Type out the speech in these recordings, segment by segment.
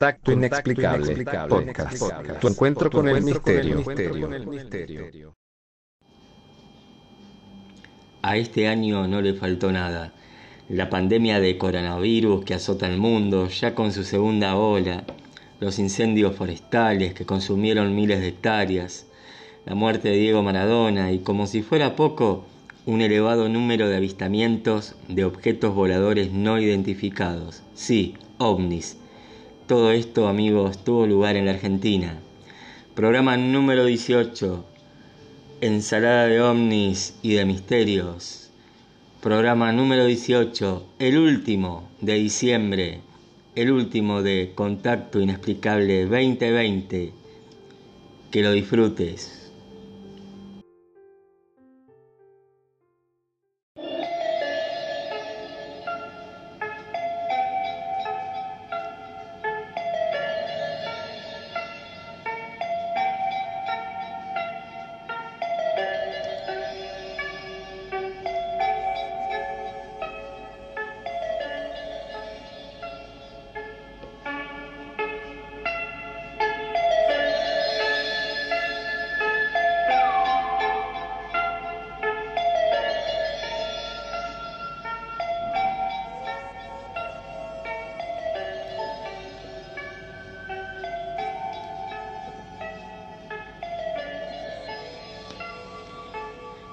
Contacto inexplicable. Podcast. Tu encuentro con el misterio. A este año no le faltó nada. La pandemia de coronavirus que azota el mundo, ya con su segunda ola, los incendios forestales que consumieron miles de hectáreas, la muerte de Diego Maradona y, como si fuera poco, un elevado número de avistamientos de objetos voladores no identificados. Sí, ovnis todo esto, amigos, tuvo lugar en la Argentina. Programa número 18. Ensalada de ovnis y de misterios. Programa número 18. El último de diciembre. El último de Contacto Inexplicable 2020. Que lo disfrutes.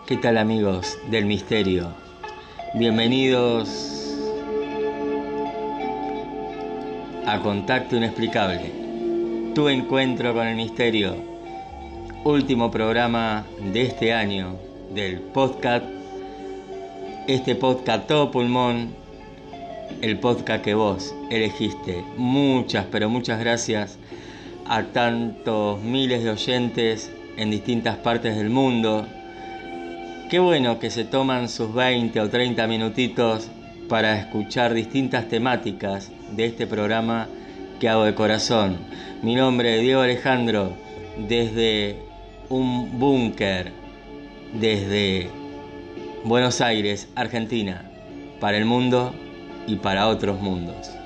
¿Qué tal amigos del misterio? Bienvenidos a Contacto Inexplicable, tu encuentro con el misterio, último programa de este año del podcast, este podcast todo pulmón, el podcast que vos elegiste. Muchas, pero muchas gracias a tantos miles de oyentes en distintas partes del mundo Qué bueno que se toman sus 20 o 30 minutitos para escuchar distintas temáticas de este programa que hago de corazón. Mi nombre es Diego Alejandro, desde un búnker, desde Buenos Aires, Argentina, para el mundo y para otros mundos.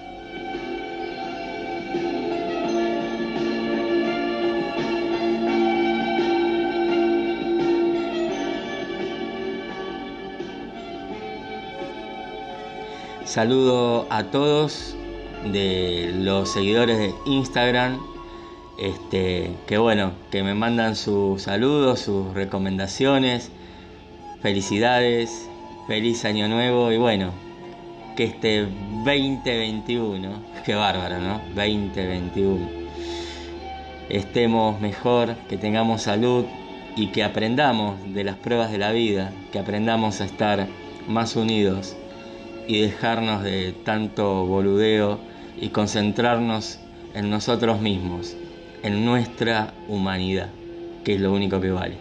Saludo a todos de los seguidores de Instagram. Este, que bueno, que me mandan sus saludos, sus recomendaciones. Felicidades, feliz año nuevo y bueno, que este 2021, qué bárbaro, ¿no? 2021. Estemos mejor, que tengamos salud y que aprendamos de las pruebas de la vida, que aprendamos a estar más unidos y dejarnos de tanto boludeo y concentrarnos en nosotros mismos, en nuestra humanidad, que es lo único que vale.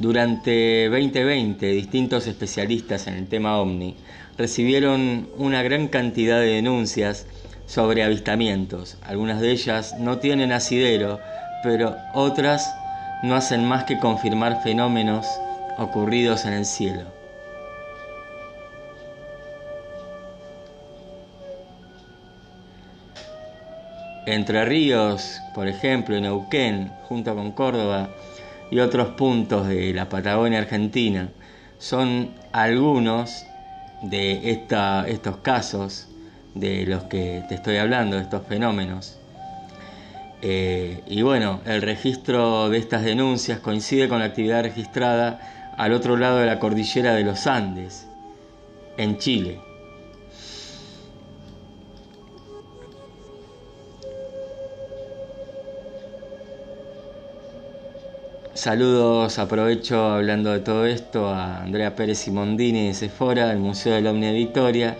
Durante 2020, distintos especialistas en el tema OVNI recibieron una gran cantidad de denuncias sobre avistamientos. Algunas de ellas no tienen asidero, pero otras no hacen más que confirmar fenómenos ocurridos en el cielo. Entre Ríos, por ejemplo, en Neuquén, junto con Córdoba y otros puntos de la Patagonia Argentina, son algunos de estos casos de los que te estoy hablando, de estos fenómenos. Eh, y bueno, el registro de estas denuncias coincide con la actividad registrada al otro lado de la cordillera de los Andes, en Chile. Saludos, aprovecho hablando de todo esto a Andrea Pérez Simondini de Sephora, del Museo del Omni de Victoria,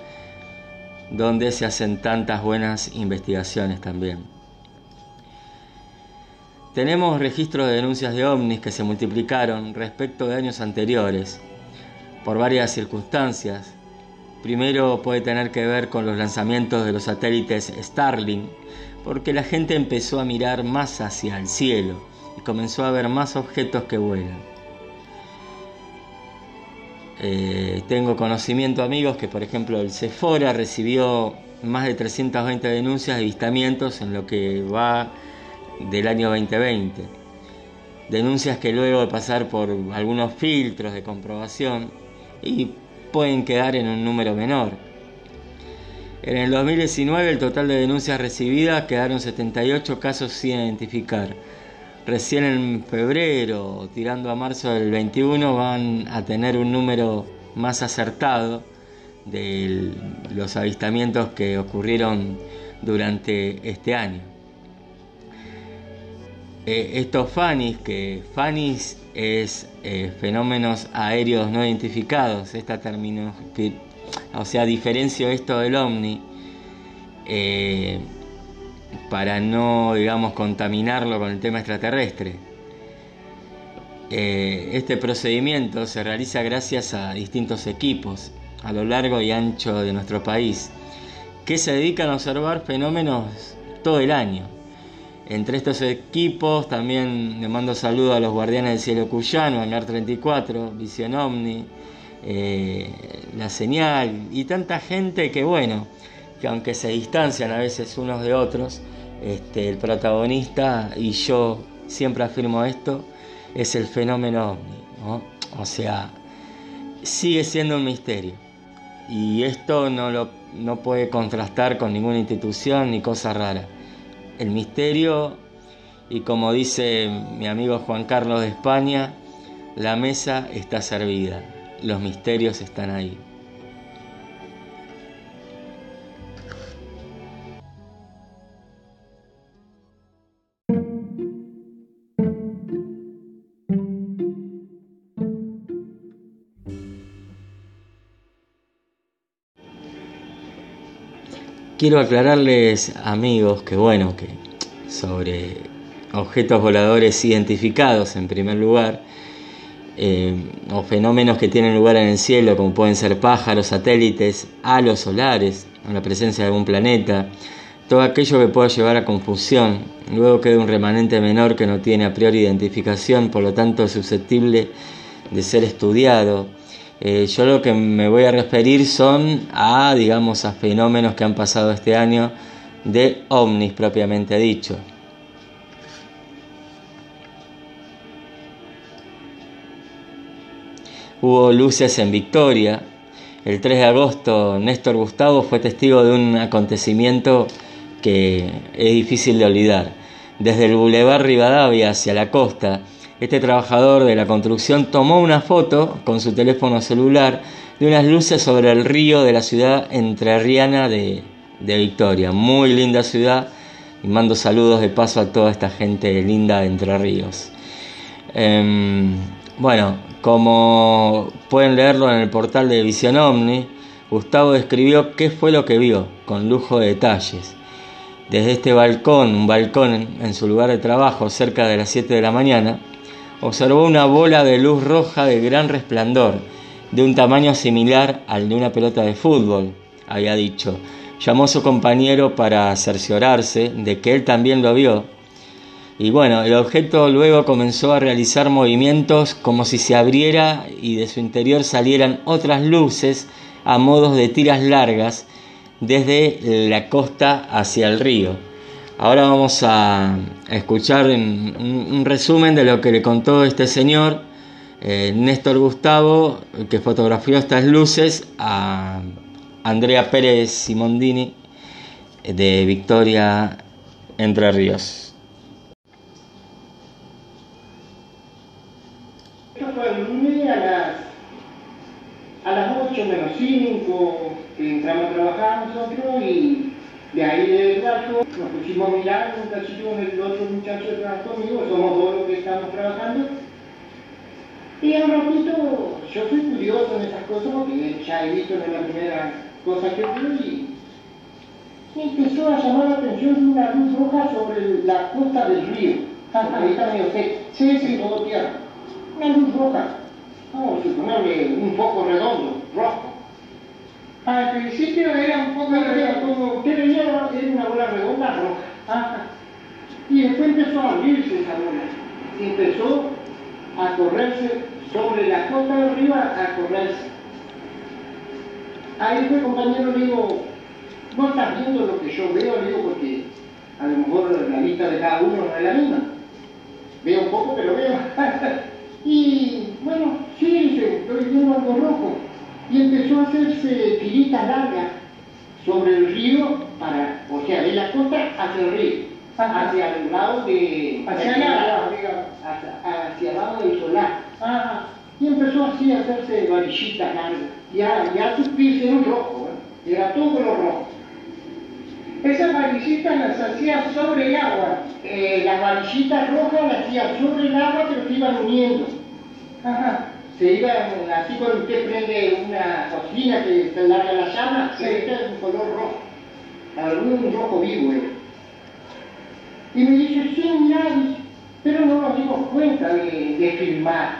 donde se hacen tantas buenas investigaciones también. Tenemos registros de denuncias de ovnis que se multiplicaron respecto de años anteriores por varias circunstancias Primero puede tener que ver con los lanzamientos de los satélites Starlink, porque la gente empezó a mirar más hacia el cielo y comenzó a ver más objetos que vuelan. Eh, tengo conocimiento amigos que por ejemplo el Sephora recibió más de 320 denuncias de avistamientos en lo que va del año 2020. Denuncias que luego de pasar por algunos filtros de comprobación y pueden quedar en un número menor. En el 2019 el total de denuncias recibidas quedaron 78 casos sin identificar. Recién en febrero, tirando a marzo del 21, van a tener un número más acertado de los avistamientos que ocurrieron durante este año. Eh, estos FANIS, que FANIS es eh, fenómenos aéreos no identificados, esta término, o sea, diferencio esto del OVNI eh, para no, digamos, contaminarlo con el tema extraterrestre. este procedimiento se realiza gracias a distintos equipos a lo largo y ancho de nuestro país que se dedican a observar fenómenos todo el año entre estos equipos también le mando saludos a los Guardianes del Cielo Cuyano, AR 34, Visión Omni, eh, La Señal y tanta gente que bueno, que aunque se distancian a veces unos de otros, este, el protagonista, y yo siempre afirmo esto, es el fenómeno ovni. O sea, sigue siendo un misterio. Y esto no, lo, no puede contrastar con ninguna institución ni cosa rara el misterio y como dice mi amigo Juan Carlos de España, la mesa está servida, los misterios están ahí. Quiero aclararles, amigos, que bueno, que sobre objetos voladores identificados en primer lugar, eh, o fenómenos que tienen lugar en el cielo, como pueden ser pájaros, satélites, halos solares, o la presencia de algún planeta, todo aquello que pueda llevar a confusión. Luego queda un remanente menor que no tiene a priori identificación, por lo tanto es susceptible de ser estudiado eh, yo lo que me voy a referir son a, digamos, a fenómenos que han pasado este año de ovnis propiamente dicho. Hubo luces en Victoria. El 3 de agosto Néstor Gustavo fue testigo de un acontecimiento que es difícil de olvidar. Desde el Boulevard Rivadavia hacia la costa, este trabajador de la construcción tomó una foto con su teléfono celular de unas luces sobre el río de la ciudad entrerriana de, de Victoria. Muy linda ciudad y mando saludos de paso a toda esta gente linda de Entre Ríos. Em, bueno, como pueden leerlo en el portal de Visión Omni, Gustavo describió qué fue lo que vio, con lujo de detalles. Desde este balcón, un balcón en su lugar de trabajo cerca de las 7 de la mañana, observó una bola de luz roja de gran resplandor, de un tamaño similar al de una pelota de fútbol, había dicho. Llamó a su compañero para cerciorarse de que él también lo vio. Y bueno, el objeto luego comenzó a realizar movimientos como si se abriera y de su interior salieran otras luces a modos de tiras largas desde la costa hacia el río. Ahora vamos a escuchar un, resumen de lo que le contó este señor, eh, Néstor Gustavo, que fotografió estas luces a Andrea Pérez Simondini de Victoria Entre Ríos. A las, a las 8 menos 5 que entramos a trabajar nosotros y de ahí del rato nos pusimos a mirar un cachito con el otro muchacho que trabaja conmigo, somos dos los que estamos trabajando. Y a un ratito yo fui curioso en esas cosas porque ya he visto en la primera cosa que vi y, empezó a llamar la atención una luz roja sobre la costa del río. Ahí está medio seco. Sí, sí, todo tierra. Una luz roja. Vamos a suponerle un foco redondo, rojo. Al principio era un poco, era como usted veía, era una bola redonda roja. Ajá. Y después empezó a abrirse esa bola. Empezó a correrse sobre la costa de arriba, a correrse. Ahí fue compañero, le digo, no estás viendo lo que yo veo, le digo, porque a lo mejor la vista de cada uno no es la misma. Veo un poco, pero veo. y bueno, sí, dice, estoy viendo algo rojo. Y empezó a hacerse tirita larga sobre el río, para, o sea, de la costa hacia el río, hacia el lado de... Hacia el allá, hacia, hacia el lado del solar. Y empezó así a hacerse varillitas largas. Ya, ya sus pies eran rojos, ¿eh? era todo color rojo. Esas varillitas las hacía sobre el agua. Eh, las varillitas rojas las hacía sobre el agua, pero se iban uniendo. Ajá. Se iban, así cuando usted prende una cocina que se larga la llama, Sí. se es un color rojo. Algún rojo vivo era. Y me dice, sí, dice, pero no nos dimos cuenta de, de filmar.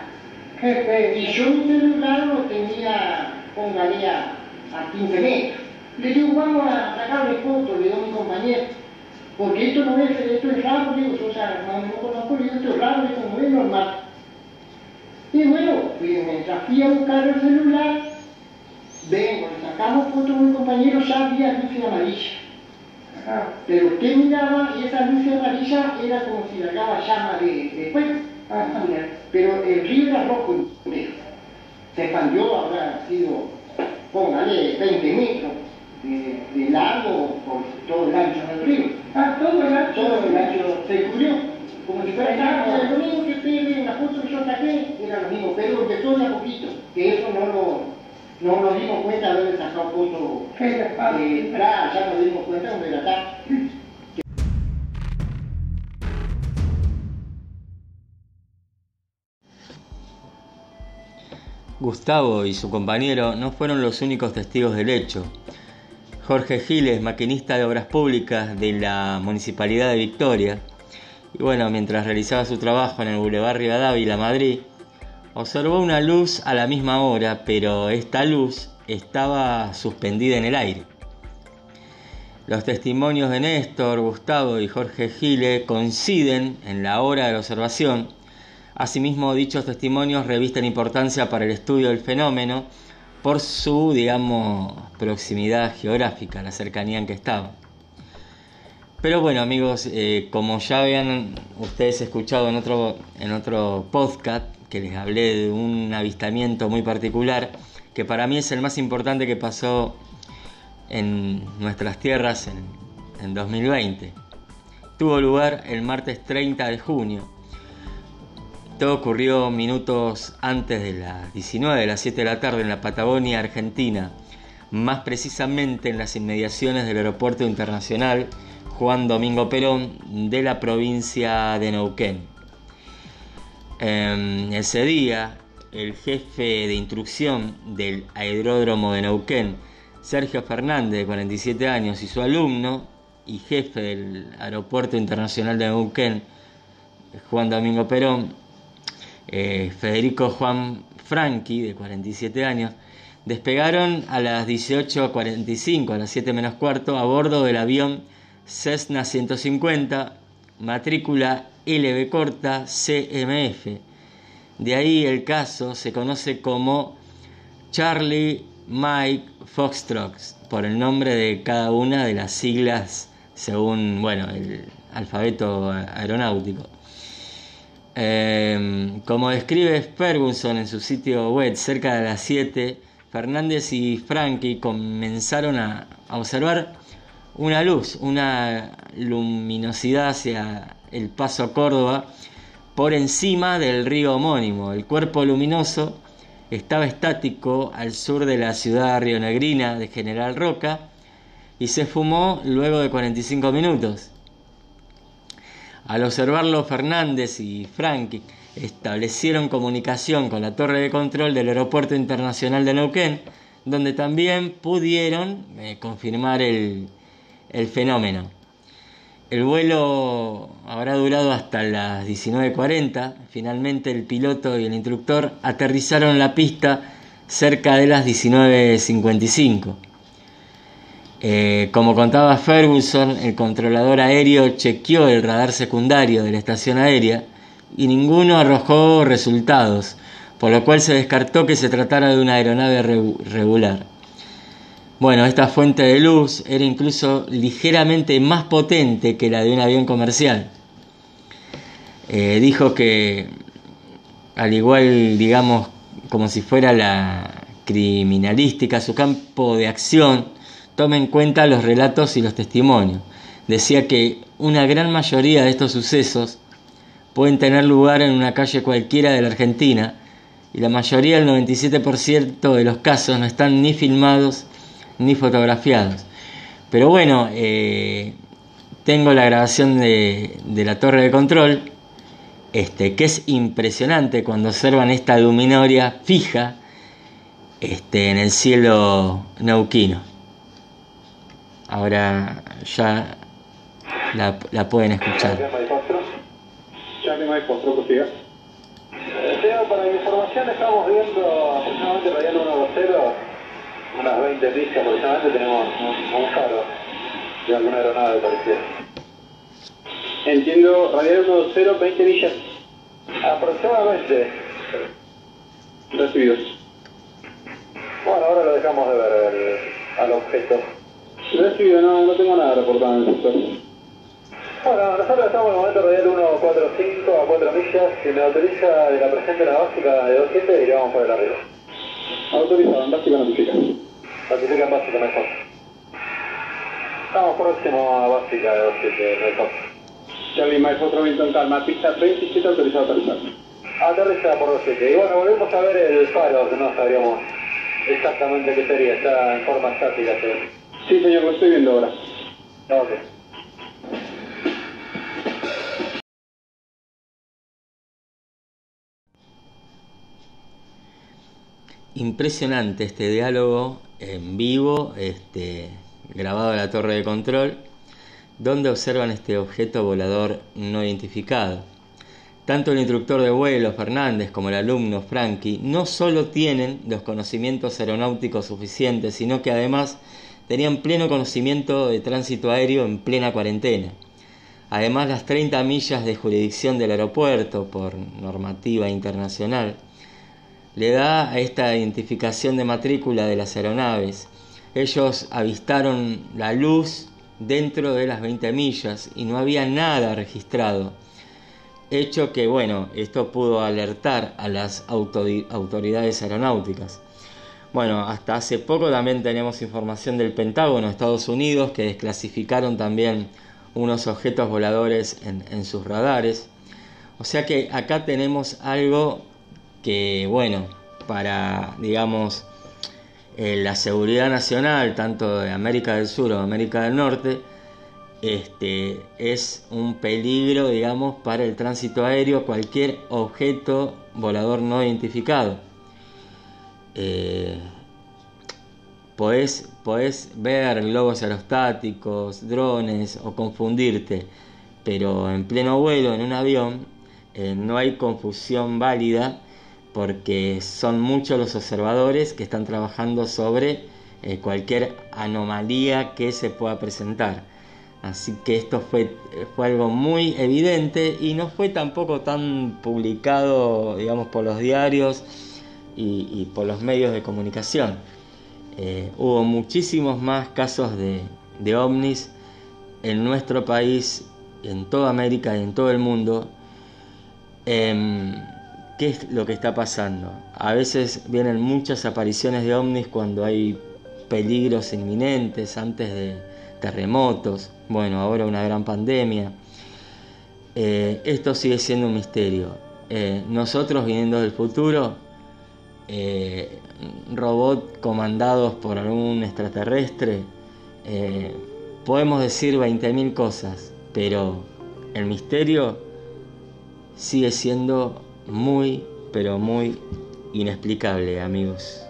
Jefe, Y yo mi celular lo tenía, póngale a, a 15 metros. Le digo, vamos a sacarle fotos, le digo a mi compañero. Porque esto no es, esto es raro, digo, yo ya no, no conozco, esto es raro, esto no es normal. Y bueno, fui- mientras fui a buscar el celular, vengo, le sacamos fotos a mi compañero, ya había luces amarillas. ajá. Pero usted miraba y esa luz amarilla era como si largaba llama de, de fuego. Ajá. Pero el río era rojo y negro. Se expandió, habrá sido, póngale, 20 metros de, de largo por todo el ancho del río. Ah, todo el ancho. Todo el ancho se cubrió, como si fuera llama. Lo mismo que usted ve en la foto que yo saqué era lo mismo, pero empezó de a poquito, que eso no lo, no nos dimos cuenta de haber sacado fotos de atrás, ya nos dimos cuenta donde era tarde. Gustavo y su compañero no fueron los únicos testigos del hecho. Jorge Giles, maquinista de obras públicas de la Municipalidad de Victoria, y bueno, mientras realizaba su trabajo en el Boulevard Rivadavia, Madrid, observó una luz a la misma hora, pero esta luz estaba suspendida en el aire. Los testimonios de Néstor, Gustavo y Jorge Gile coinciden en la hora de la observación. Asimismo, dichos testimonios revisten importancia para el estudio del fenómeno por su, digamos, proximidad geográfica, la cercanía en que estaba. Pero bueno, amigos, eh, como ya habían ustedes escuchado en otro, en otro podcast, que les hablé de un avistamiento muy particular, que para mí es el más importante que pasó en nuestras tierras en, en 2020. Tuvo lugar el martes 30 de junio. Todo ocurrió minutos antes de las 19 de las 7 de la tarde en la Patagonia, Argentina, más precisamente en las inmediaciones del Aeropuerto Internacional Juan Domingo Perón de la provincia de Neuquén. Eh, ese día, el jefe de instrucción del aeródromo de Neuquén, Sergio Fernández, de 47 años, y su alumno y jefe del Aeropuerto Internacional de Neuquén, Juan Domingo Perón, eh, Federico Juan Franqui, de 47 años, despegaron a las 18.45, a las 7 menos cuarto, a bordo del avión Cessna 150, matrícula LB corta CMF. De ahí el caso se conoce como Charlie Mike Foxtrot, por el nombre de cada una de las siglas según bueno, el alfabeto aeronáutico. Eh, como describe Ferguson en su sitio web, cerca de las 7, Fernández y Frankie comenzaron a, a observar una luz, una luminosidad hacia el paso Córdoba por encima del río homónimo. El cuerpo luminoso estaba estático al sur de la ciudad rionegrina de General Roca y se fumó luego de 45 minutos. Al observarlo, Fernández y Frankie establecieron comunicación con la torre de control del Aeropuerto Internacional de Neuquén, donde también pudieron eh, confirmar el, el fenómeno. El vuelo habrá durado hasta las 19.40. Finalmente el piloto y el instructor aterrizaron la pista cerca de las 19.55. Eh, como contaba Ferguson, el controlador aéreo chequeó el radar secundario de la estación aérea y ninguno arrojó resultados, por lo cual se descartó que se tratara de una aeronave regular. Bueno, esta fuente de luz era incluso ligeramente más potente que la de un avión comercial. Eh, dijo que, al igual, digamos, como si fuera la criminalística, su campo de acción toma en cuenta los relatos y los testimonios. Decía que una gran mayoría de estos sucesos pueden tener lugar en una calle cualquiera de la Argentina y la mayoría, el 97% de los casos, no están ni filmados ni fotografiados. Pero bueno, eh, tengo la grabación de, de, la torre de control, este, que es impresionante cuando observan esta luminoria fija este, en el cielo neuquino. Ahora ya la, la pueden escuchar. Para mi información estamos viendo aproximadamente radial 120, unas 20 millas aproximadamente tenemos un, faro de alguna aeronave parecida. Entiendo, radial 120, 20 millas. Aproximadamente. Recibidos. Bueno, ahora lo dejamos de ver el, al objeto. Recibido, no, no tengo nada reportado en el sector. Bueno, nosotros estamos en el momento radial 145 a 4 millas. Si me autoriza de la presente la básica de 27 y le vamos por el arriba. Autorizado, en básica notifica. Notifica en básica mejor. Estamos próximo a básica de 27 mejor. Charlie Mike, otro viento en calma. Pista 27 autorizado a aterrizar. Aterriza por 27. Y bueno, volvemos a ver el faro, que no sabríamos exactamente qué sería. Está en forma estática. ¿sí? Sí, señor, lo estoy viendo ahora. Ok. Impresionante este diálogo en vivo, este, grabado en la torre de control, donde observan este objeto volador no identificado. Tanto el instructor de vuelo, Fernández, como el alumno, Frankie, no solo tienen los conocimientos aeronáuticos suficientes, sino que además tenían pleno conocimiento de tránsito aéreo en plena cuarentena. Además, las 30 millas de jurisdicción del aeropuerto por normativa internacional le da esta identificación de matrícula de las aeronaves. Ellos avistaron la luz dentro de las 20 millas y no había nada registrado. Hecho que, bueno, esto pudo alertar a las autoridades aeronáuticas. Bueno, hasta hace poco también tenemos información del Pentágono Estados Unidos que desclasificaron también unos objetos voladores en, en sus radares. O sea que acá tenemos algo que, bueno, para, digamos, eh, la seguridad nacional, tanto de América del Sur o América del Norte, este, es un peligro, digamos, para el tránsito aéreo cualquier objeto volador no identificado. Eh, podés, ver globos aerostáticos, drones o confundirte, pero en pleno vuelo, en un avión, eh, no hay confusión válida porque son muchos los observadores que están trabajando sobre eh, cualquier anomalía que se pueda presentar. Así que esto fue, fue algo muy evidente y no fue tampoco tan publicado, digamos, por los diarios y, por los medios de comunicación. Eh, hubo muchísimos más casos de, de ovnis en nuestro país, en toda América y en todo el mundo. Em, ¿Qué es lo que está pasando? A veces vienen muchas apariciones de ovnis cuando hay peligros inminentes, antes de terremotos, bueno, ahora una gran pandemia. Eh, esto sigue siendo un misterio. Eh, nosotros viniendo del futuro, eh, robots comandados por algún extraterrestre, podemos decir 20.000 cosas, pero el misterio sigue siendo muy, pero muy inexplicable, amigos.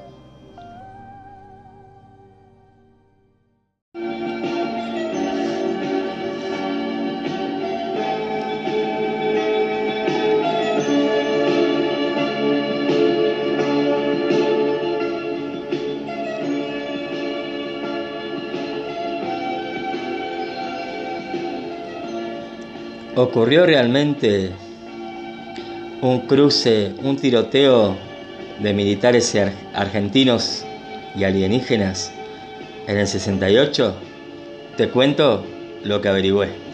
¿Ocurrió realmente un cruce, un tiroteo de militares argentinos y alienígenas en el 68? Te cuento lo que averigüé.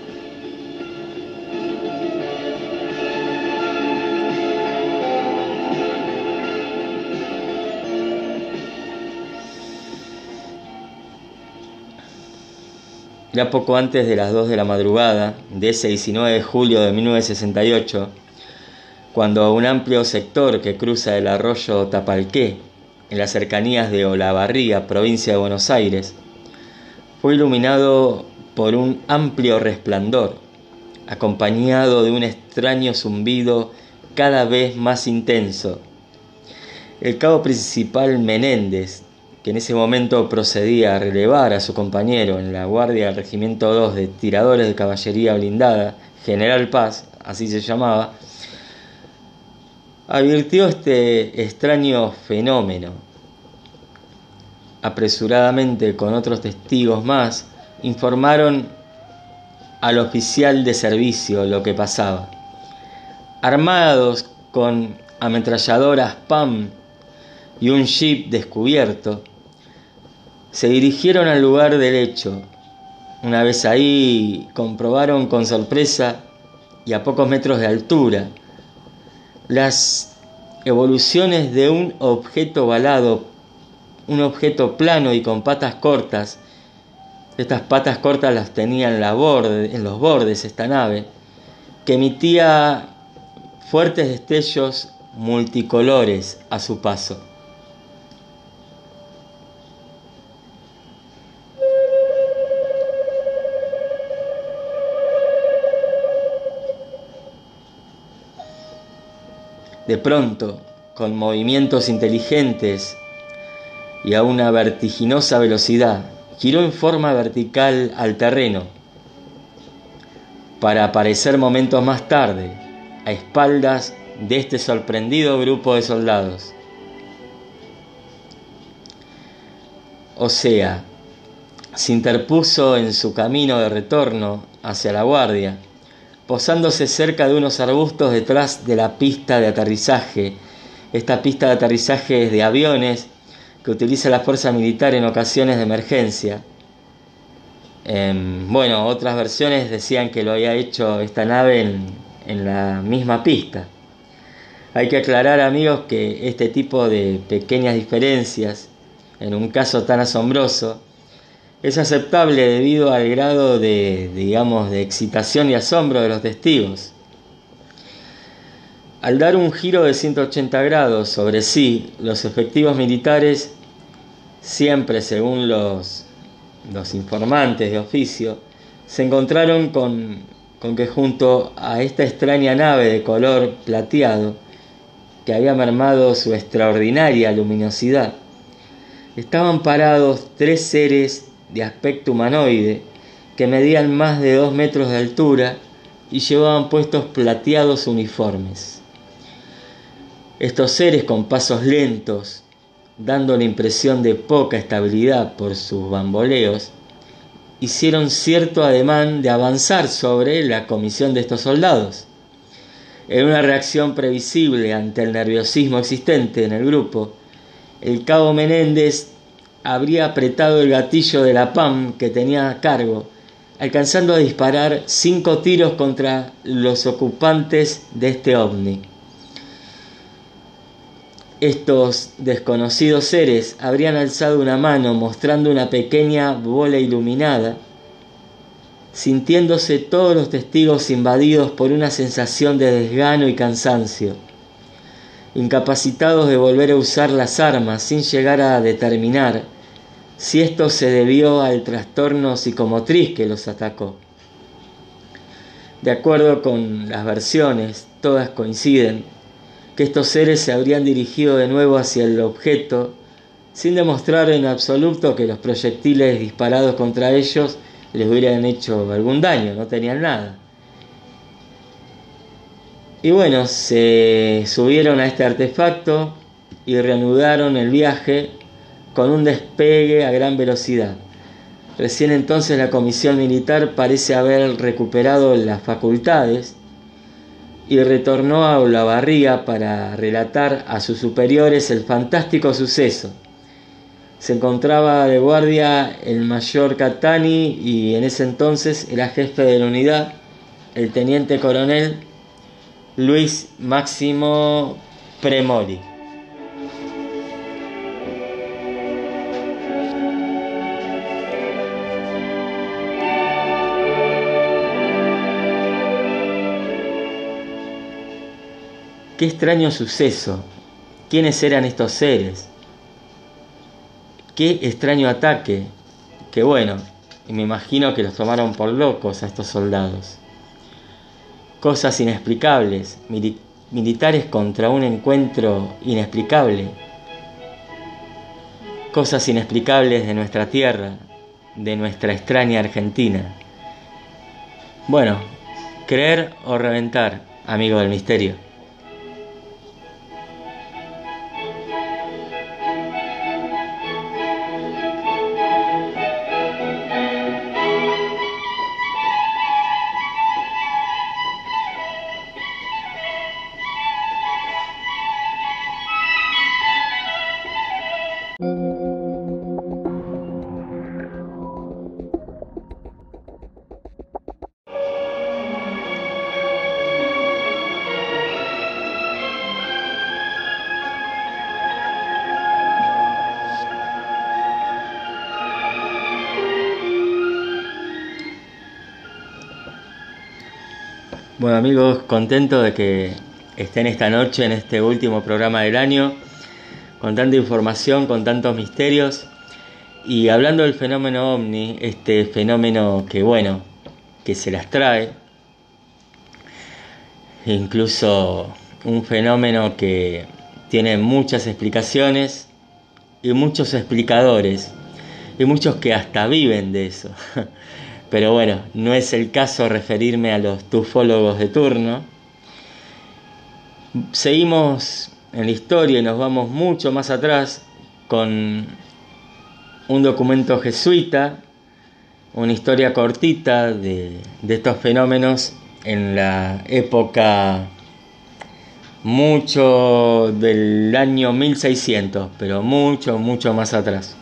ya poco antes de las 2 de la madrugada de ese 19 de julio de 1968, cuando un amplio sector que cruza el arroyo Tapalqué, en las cercanías de Olavarría, provincia de Buenos Aires, fue iluminado por un amplio resplandor, acompañado de un extraño zumbido cada vez más intenso. El cabo principal Menéndez, que en ese momento procedía a relevar a su compañero en la guardia del Regimiento 2 de Tiradores de Caballería Blindada, General Paz, así se llamaba, advirtió este extraño fenómeno. Apresuradamente, con otros testigos más, informaron al oficial de servicio lo que pasaba. Armados con ametralladoras PAM y un jeep descubierto, se dirigieron al lugar del hecho. Una vez ahí comprobaron con sorpresa y a pocos metros de altura las evoluciones de un objeto balado, un objeto plano y con patas cortas. Estas patas cortas las tenía en, en los bordes esta nave, que emitía fuertes destellos multicolores a su paso. De pronto, con movimientos inteligentes y a una vertiginosa velocidad, giró en forma vertical al terreno para aparecer momentos más tarde a espaldas de este sorprendido grupo de soldados. O sea, se interpuso en su camino de retorno hacia la guardia posándose cerca de unos arbustos detrás de la pista de aterrizaje. Esta pista de aterrizaje es de aviones que utiliza la fuerza militar en ocasiones de emergencia. Em, bueno, otras versiones decían que lo había hecho esta nave en, en la misma pista. Hay que aclarar amigos que este tipo de pequeñas diferencias, en un caso tan asombroso, es aceptable debido al grado de, digamos, de excitación y asombro de los testigos. Al dar un giro de 180 grados sobre sí, los efectivos militares, siempre según los, los informantes de oficio, se encontraron con, con que junto a esta extraña nave de color plateado, que había mermado su extraordinaria luminosidad, estaban parados tres seres de aspecto humanoide que medían más de dos metros de altura y llevaban puestos plateados uniformes. Estos seres con pasos lentos, dando la impresión de poca estabilidad por sus bamboleos, hicieron cierto ademán de avanzar sobre la comisión de estos soldados. En una reacción previsible ante el nerviosismo existente en el grupo, el cabo Menéndez habría apretado el gatillo de la PAM que tenía a cargo, alcanzando a disparar cinco tiros contra los ocupantes de este ovni. Estos desconocidos seres habrían alzado una mano mostrando una pequeña bola iluminada, sintiéndose todos los testigos invadidos por una sensación de desgano y cansancio, incapacitados de volver a usar las armas sin llegar a determinar si esto se debió al trastorno psicomotriz que los atacó. De acuerdo con las versiones, todas coinciden que estos seres se habrían dirigido de nuevo hacia el objeto sin demostrar en absoluto que los proyectiles disparados contra ellos les hubieran hecho algún daño, no tenían nada. Y bueno, se subieron a este artefacto y reanudaron el viaje con un despegue a gran velocidad. Recién entonces la comisión militar parece haber recuperado las facultades y retornó a Olavarría para relatar a sus superiores el fantástico suceso. Se encontraba de guardia el mayor Catani y en ese entonces era jefe de la unidad, el teniente coronel Luis Máximo Premoli. Qué extraño suceso. ¿Quiénes eran estos seres? Qué extraño ataque. Que bueno, me imagino que los tomaron por locos a estos soldados. Cosas inexplicables, militares contra un encuentro inexplicable. Cosas inexplicables de nuestra tierra, de nuestra extraña Argentina. Bueno, creer o reventar, amigo del misterio. Bueno amigos, contento de que estén esta noche en este último programa del año, con tanta información, con tantos misterios, y hablando del fenómeno ovni, este fenómeno que bueno, que se las trae, incluso un fenómeno que tiene muchas explicaciones y muchos explicadores, y muchos que hasta viven de eso. Pero bueno, no es el caso referirme a los tufólogos de turno. Seguimos en la historia y nos vamos mucho más atrás con un documento jesuita, una historia cortita de, estos fenómenos en la época mucho del año 1600, pero mucho, mucho más atrás.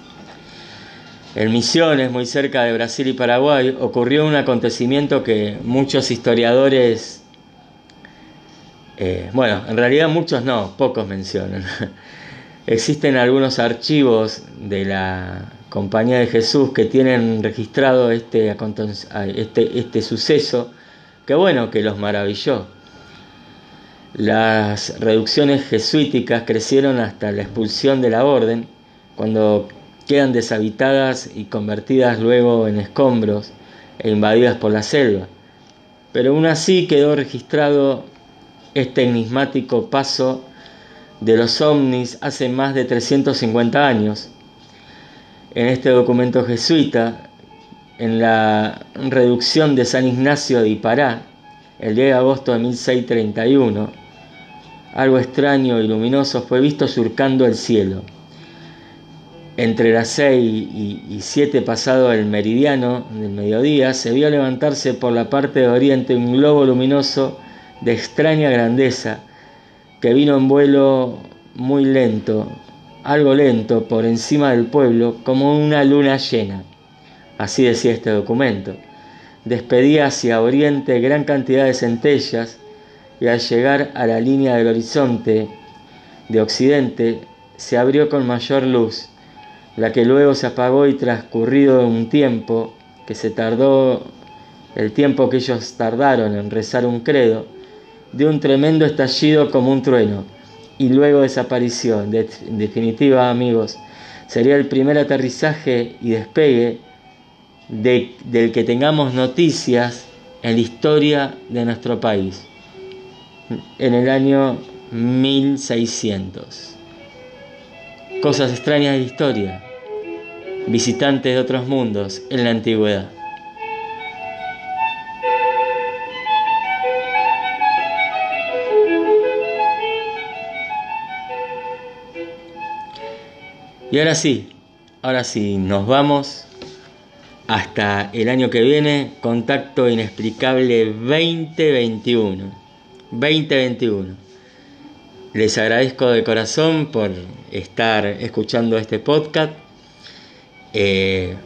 En Misiones, muy cerca de Brasil y Paraguay, ocurrió un acontecimiento que muchos historiadores, eh, bueno, en realidad muchos no, pocos mencionan. Existen algunos archivos de la Compañía de Jesús que tienen registrado este, este, este suceso, que bueno, que los maravilló. Las reducciones jesuíticas crecieron hasta la expulsión de la orden, cuando quedan deshabitadas y convertidas luego en escombros e invadidas por la selva. Pero aún así quedó registrado este enigmático paso de los ovnis hace más de 350 años. En este documento jesuita, en la reducción de San Ignacio de Ipará, el 10 de agosto de 1631, algo extraño y luminoso fue visto surcando el cielo entre las seis y siete pasado el meridiano del mediodía, se vio levantarse por la parte de oriente un globo luminoso de extraña grandeza que vino en vuelo muy lento, algo lento, por encima del pueblo, como una luna llena. Así decía este documento. Despedía hacia oriente gran cantidad de centellas y al llegar a la línea del horizonte de occidente se abrió con mayor luz la que luego se apagó y transcurrido un tiempo, que se tardó el tiempo que ellos tardaron en rezar un credo, dio un tremendo estallido como un trueno y luego desapareció. En definitiva, amigos, sería el primer aterrizaje y despegue del que tengamos noticias en la historia de nuestro país, en el año 1600. Cosas extrañas de la historia, visitantes de otros mundos en la antigüedad. Y ahora sí, ahora sí, nos vamos hasta el año que viene, Contacto Inexplicable 2021. 2021. Les agradezco de corazón por estar escuchando este podcast. Eh,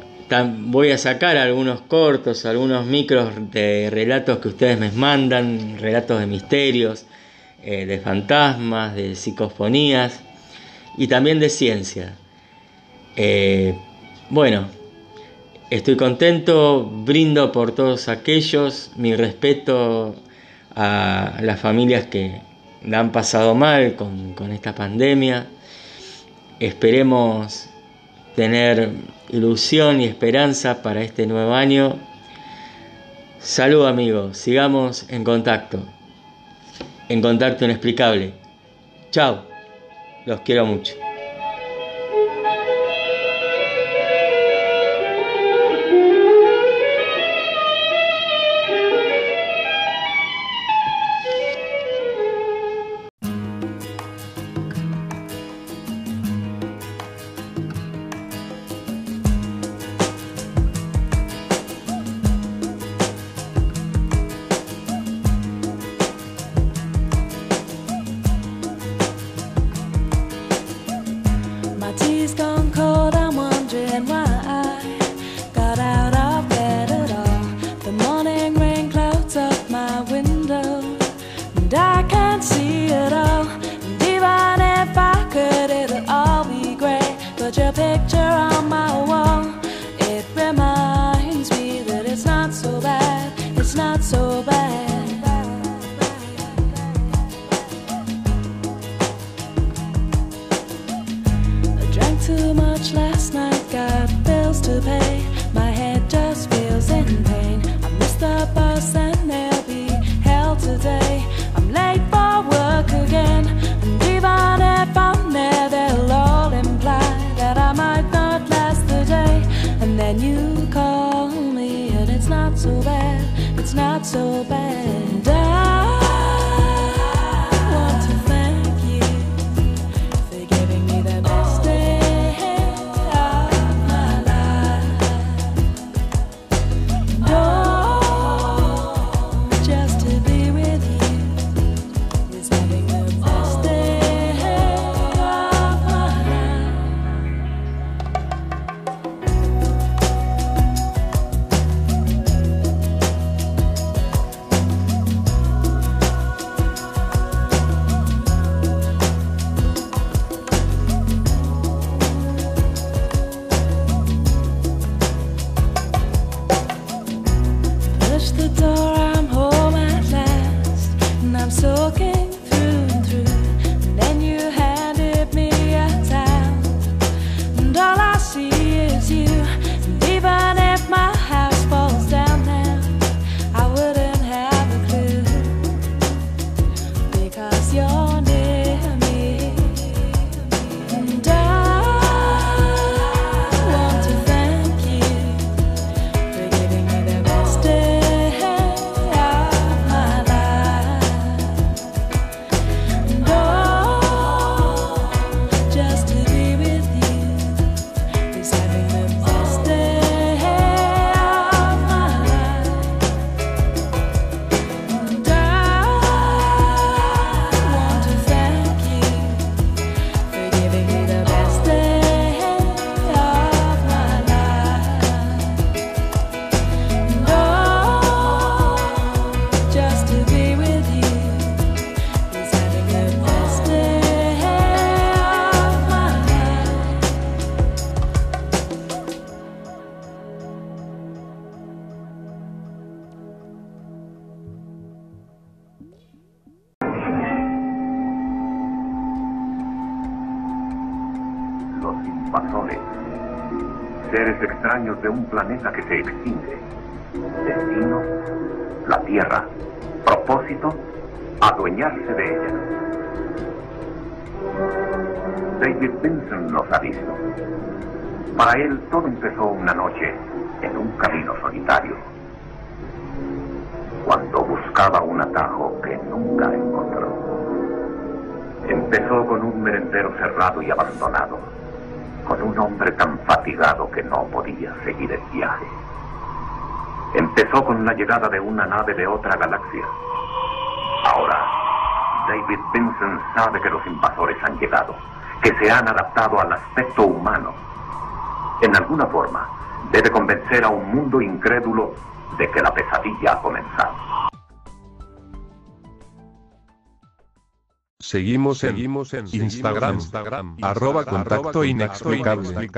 voy a sacar algunos cortos, algunos micros de relatos que ustedes me mandan, relatos de misterios, eh, de fantasmas, de psicofonías y también de ciencia. Eh, bueno, estoy contento, brindo por todos aquellos, mi respeto a las familias que la han pasado mal con, con esta pandemia. Esperemos tener ilusión y esperanza para este nuevo año. Salud amigos, sigamos en contacto, en contacto inexplicable. Chao, los quiero mucho. De un planeta que se extingue. Destino, la Tierra. Propósito, adueñarse de ella. David Benson nos ha visto. Para él todo empezó una noche en un camino solitario, cuando buscaba un atajo que nunca encontró. Empezó con un merendero cerrado y abandonado, con un hombre tan fatigado que no podía seguir el viaje. Empezó con la llegada de una nave de otra galaxia. Ahora, David Vincent sabe que los invasores han llegado, que se han adaptado al aspecto humano. En alguna forma, debe convencer a un mundo incrédulo de que la pesadilla ha comenzado. Seguimos en, Seguimos en Instagram, Instagram, arroba contacto inexplicable.